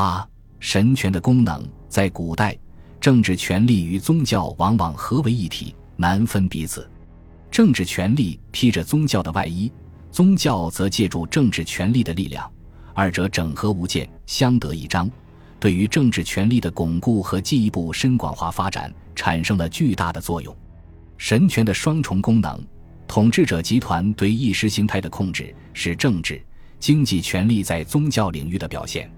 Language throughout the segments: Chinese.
八、神权的功能，在古代，政治权力与宗教往往合为一体，难分彼此。政治权力披着宗教的外衣，宗教则借助政治权力的力量，二者整合无间，相得益彰，对于政治权力的巩固和进一步深广化发展产生了巨大的作用。神权的双重功能，统治者集团对意识形态的控制是政治、经济权力在宗教领域的表现。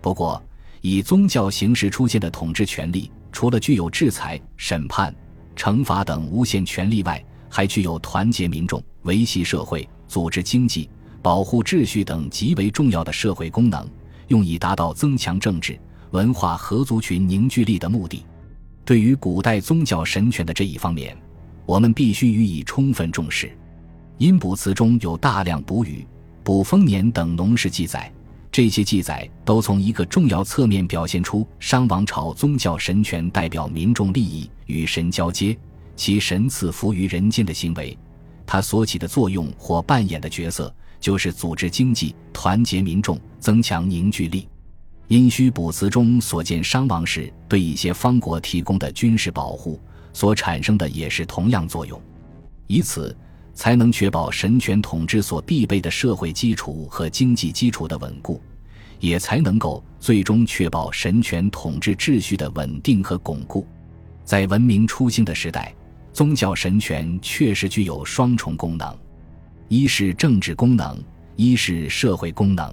不过，以宗教形式出现的统治权力，除了具有制裁、审判、惩罚等无限权力外，还具有团结民众、维系社会、组织经济、保护秩序等极为重要的社会功能，用以达到增强政治、文化和族群凝聚力的目的。对于古代宗教神权的这一方面，我们必须予以充分重视。阴卜辞中有大量卜语、卜丰年等农事记载，这些记载都从一个重要侧面表现出商王朝宗教神权代表民众利益与神交接，其神赐福于人间的行为。它所起的作用或扮演的角色，就是组织经济、团结民众、增强凝聚力。殷墟卜辞中所见商王室对一些方国提供的军事保护。所产生的也是同样作用，以此才能确保神权统治所必备的社会基础和经济基础的稳固，也才能够最终确保神权统治秩序的稳定和巩固。在文明初兴的时代，宗教神权确实具有双重功能：一是政治功能，一是社会功能。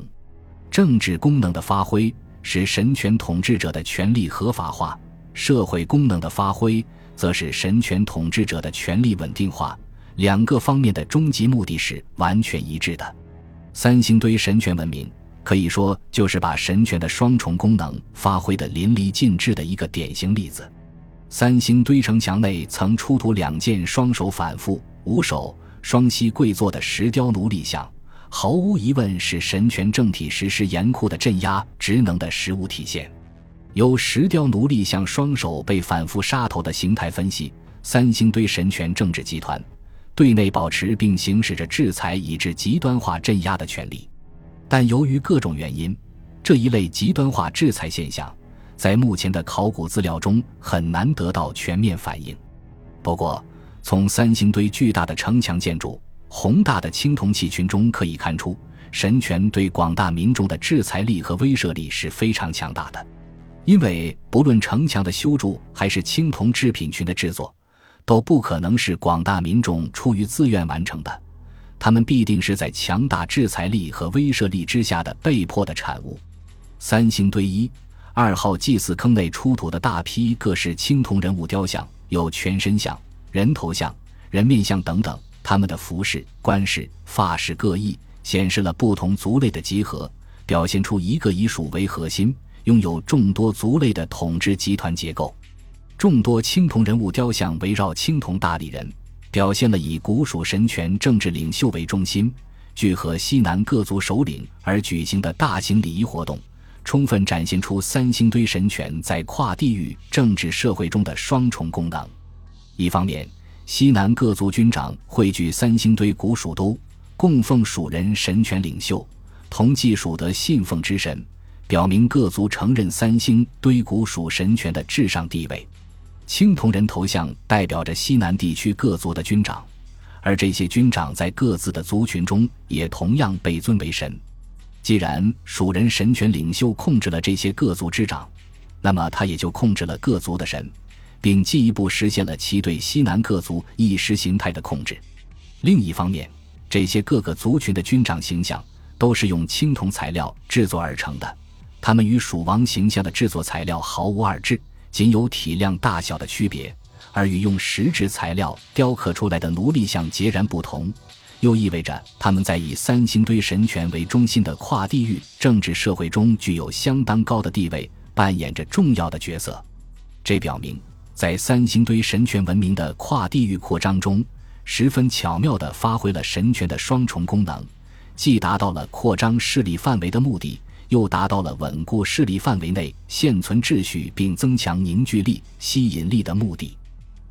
政治功能的发挥使神权统治者的权力合法化，社会功能的发挥。则是神权统治者的权力稳定化，两个方面的终极目的是完全一致的。三星堆神权文明可以说就是把神权的双重功能发挥得淋漓尽致的一个典型例子。三星堆城墙内曾出土两件双手反复、五手双膝跪坐的石雕奴隶像，毫无疑问是神权政体实施严酷的镇压职能的实物体现。由石雕奴隶像双手被反复杀头的形态分析，三星堆神权政治集团对内保持并行使着制裁以致极端化镇压的权利，但由于各种原因，这一类极端化制裁现象在目前的考古资料中很难得到全面反映。不过，从三星堆巨大的城墙建筑、宏大的青铜器群中可以看出，神权对广大民众的制裁力和威慑力是非常强大的。因为不论城墙的修筑还是青铜制品群的制作，都不可能是广大民众出于自愿完成的，他们必定是在强大制裁力和威慑力之下的被迫的产物。三星堆一二号祭祀坑内出土的大批各式青铜人物雕像，有全身像、人头像、人面像等等，他们的服饰、冠饰、发饰各异，显示了不同族类的集合，表现出一个以蜀为核心。拥有众多族类的统治集团结构，众多青铜人物雕像围绕青铜大立人，表现了以古蜀神权政治领袖为中心，聚合西南各族首领而举行的大型礼仪活动，充分展现出三星堆神权在跨地域政治社会中的双重功能。一方面，西南各族军长汇聚三星堆古蜀都，供奉蜀人神权领袖，同祭蜀德信奉之神。表明各族承认三星堆古蜀神权的至上地位。青铜人头像代表着西南地区各族的军长，而这些军长在各自的族群中也同样被尊为神。既然蜀人神权领袖控制了这些各族之长，那么他也就控制了各族的神，并进一步实现了其对西南各族意识形态的控制。另一方面，这些各个族群的军长形象都是用青铜材料制作而成的。他们与蜀王形象的制作材料毫无二致，仅有体量大小的区别，而与用实质材料雕刻出来的奴隶像截然不同，又意味着他们在以三星堆神权为中心的跨地域政治社会中具有相当高的地位，扮演着重要的角色。这表明，在三星堆神权文明的跨地域扩张中，十分巧妙地发挥了神权的双重功能，既达到了扩张势力范围的目的。又达到了稳固势力范围内现存秩序并增强凝聚力、吸引力的目的。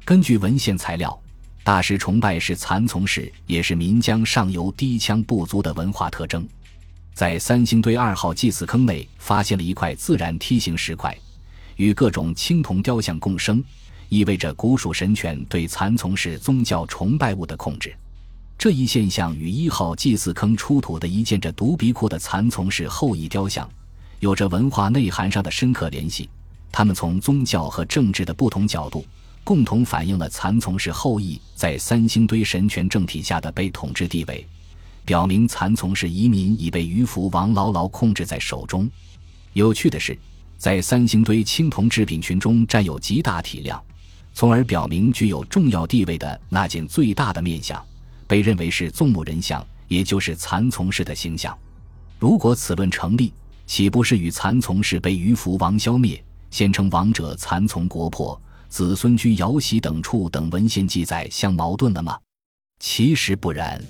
根据文献材料，大师崇拜是蚕丛式，也是岷江上游低羌部族的文化特征。在三星堆二号祭祀坑内发现了一块自然梯形石块，与各种青铜雕像共生，意味着古蜀神权对蚕丛氏宗教崇拜物的控制。这一现象与一号祭祀坑出土的一件着独鼻窟的蚕丛氏后裔雕像，有着文化内涵上的深刻联系。他们从宗教和政治的不同角度。共同反映了蚕丛氏后裔在三星堆神权政体下的被统治地位，表明蚕丛氏移民已被鱼凫王牢牢控制在手中。有趣的是，在三星堆青铜制品群中占有极大体量，从而表明具有重要地位的那件最大的面相，被认为是纵目人像，也就是蚕丛氏的形象。如果此论成立，岂不是与蚕丛氏被鱼凫王消灭，先称王者蚕丛国破？子孙居瑶溪等处等文献记载相矛盾了吗？其实不然。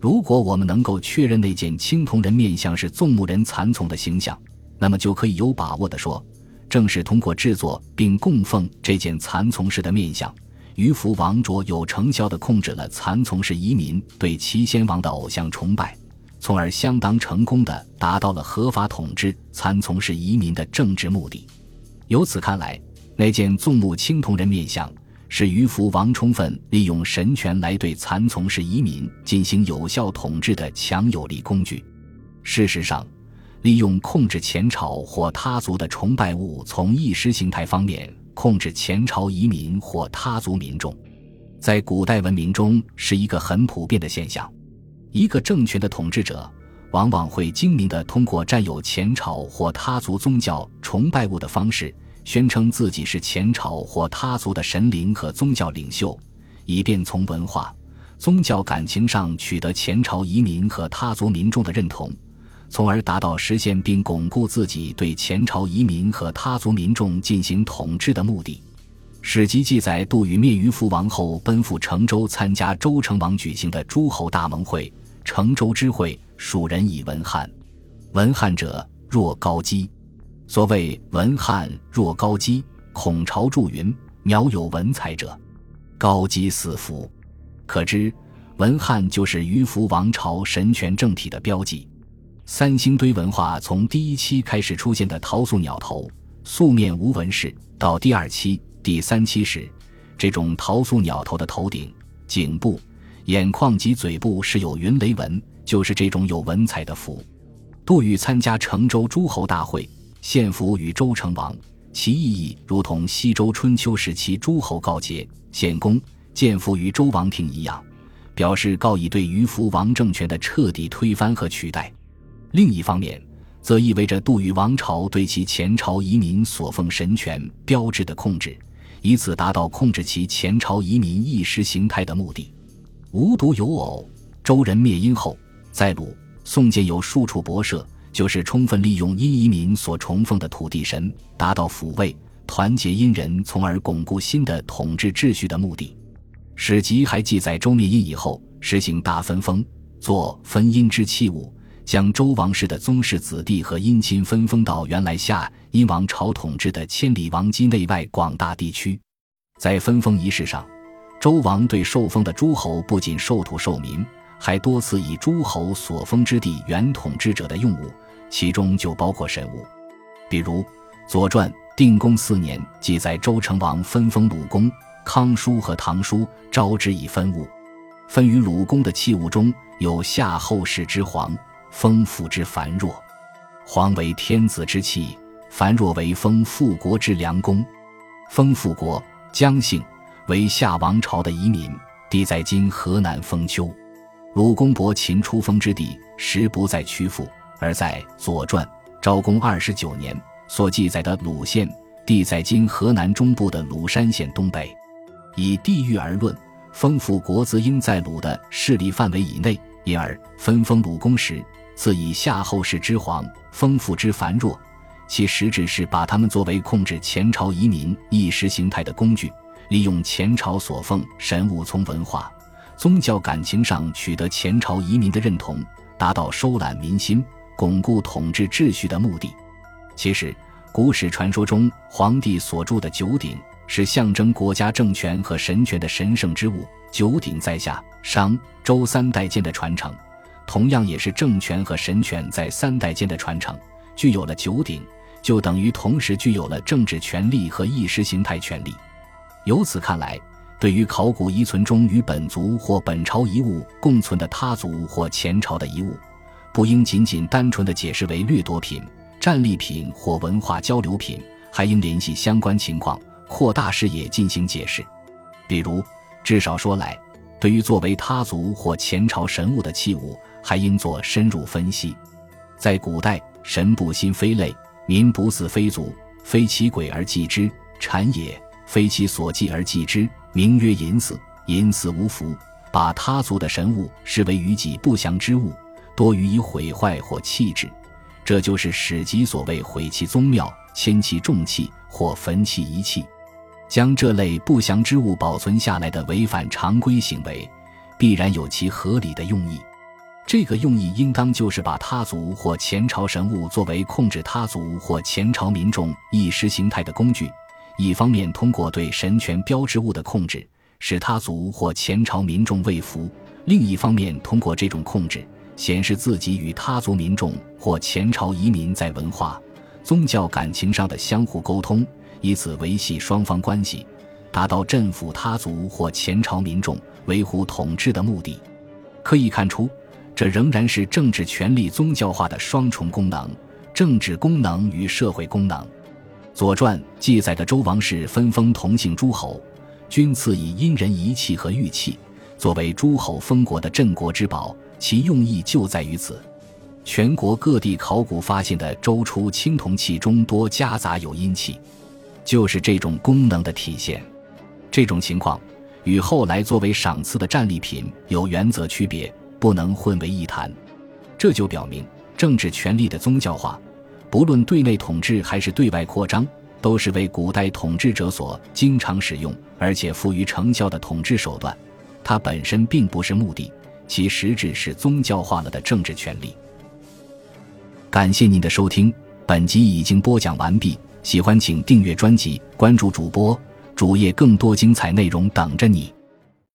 如果我们能够确认那件青铜人面像是纵目人蚕丛的形象，那么就可以有把握地说，正是通过制作并供奉这件蚕丛式的面像，于福王卓有成效地控制了蚕丛氏移民对齐先王的偶像崇拜，从而相当成功地达到了合法统治蚕丛氏移民的政治目的。由此看来。那件纵目青铜人面像，是于福王充分利用神权来对蚕丛氏移民进行有效统治的强有力工具。事实上，利用控制前朝或他族的崇拜物，从意识形态方面控制前朝移民或他族民众，在古代文明中是一个很普遍的现象。一个政权的统治者往往会精明地通过占有前朝或他族宗教崇拜物的方式。宣称自己是前朝或他族的神灵和宗教领袖，以便从文化、宗教感情上取得前朝移民和他族民众的认同，从而达到实现并巩固自己对前朝移民和他族民众进行统治的目的。史籍记载，杜宇灭于福王后，奔赴成州参加周成王举行的诸侯大盟会。成州之会，蜀人以文汉，文汉者若高基。所谓文汉若高基，孔朝著云：“苗有文采者，高基四福。”可知文汉就是鱼凫王朝神权政体的标记。三星堆文化从第一期开始出现的陶塑鸟头，素面无纹饰，到第二期、第三期时，这种陶塑鸟头的头顶、颈部、眼眶及嘴部是有云雷纹，就是这种有文采的符。杜宇参加成州诸侯大会。献俘与周成王，其意义如同西周春秋时期诸侯告捷、献功、建俘于周王庭一样，表示告以对于福王政权的彻底推翻和取代。另一方面，则意味着杜宇王朝对其前朝移民所奉神权标志的控制，以此达到控制其前朝移民意识形态的目的。无独有偶，周人灭殷后，在鲁、宋建有数处博社。就是充分利用殷移民所崇奉的土地神，达到抚慰、团结殷人，从而巩固新的统治秩序的目的。史籍还记载，周灭殷以后，实行大分封，作分殷之器物，将周王室的宗室子弟和姻亲分封到原来夏殷王朝统治的千里王畿内外广大地区。在分封仪式上，周王对受封的诸侯不仅授土授民，还多次以诸侯所封之地原统治者的用物。其中就包括神物，比如《左传》定公四年记载周成王分封鲁公、康叔和唐叔，招之以分物。分于鲁公的器物中有夏后氏之皇，封父之繁若。皇为天子之器，樊若为封复国之良公。封复国，姜姓，为夏王朝的遗民，地在今河南封丘。鲁公伯秦出封之地，实不在曲阜。而在《左传》昭公二十九年所记载的鲁县地在今河南中部的鲁山县东北，以地域而论，封府国则应在鲁的势力范围以内，因而分封鲁公时，自以夏后氏之皇，丰富之繁弱，其实质是把他们作为控制前朝移民意识形态的工具，利用前朝所奉神物，从文化、宗教感情上取得前朝移民的认同，达到收揽民心。巩固统治秩序的目的。其实，古史传说中，皇帝所铸的九鼎是象征国家政权和神权的神圣之物。九鼎在夏、商、周三代间的传承，同样也是政权和神权在三代间的传承，具有了九鼎，就等于同时具有了政治权力和意识形态权力。由此看来，对于考古遗存中与本族或本朝遗物共存的他族或前朝的遗物，不应仅仅单纯的解释为掠夺品、战利品或文化交流品，还应联系相关情况，扩大视野进行解释。比如，至少说来，对于作为他族或前朝神物的器物，还应做深入分析。在古代，神不心非类，民不祀非族，非其鬼而祭之，谄也；非其所祭而祭之，名曰淫祀。淫祀无福，把他族的神物视为与己不祥之物。多予以毁坏或弃置，这就是史籍所谓毁其宗庙、迁其重器或焚其遗器。将这类不祥之物保存下来的违反常规行为，必然有其合理的用意。这个用意应当就是把他族或前朝神物作为控制他族或前朝民众意识形态的工具，一方面通过对神权标志物的控制，使他族或前朝民众畏服；另一方面通过这种控制。显示自己与他族民众或前朝移民在文化、宗教感情上的相互沟通，以此维系双方关系，达到镇抚他族或前朝民众、维护统治的目的。可以看出，这仍然是政治权力宗教化的双重功能：政治功能与社会功能。《左传》记载的周王室分封同姓诸侯，均赐以殷人仪器和玉器，作为诸侯封国的镇国之宝。其用意就在于此。全国各地考古发现的周初青铜器中多夹杂有阴器，就是这种功能的体现。这种情况与后来作为赏赐的战利品有原则区别，不能混为一谈。这就表明，政治权力的宗教化，不论对内统治还是对外扩张，都是为古代统治者所经常使用，而且富于成效的统治手段。它本身并不是目的。其实质是宗教化了的政治权利。感谢您的收听，本集已经播讲完毕。喜欢请订阅专辑，关注主播主页，更多精彩内容等着你。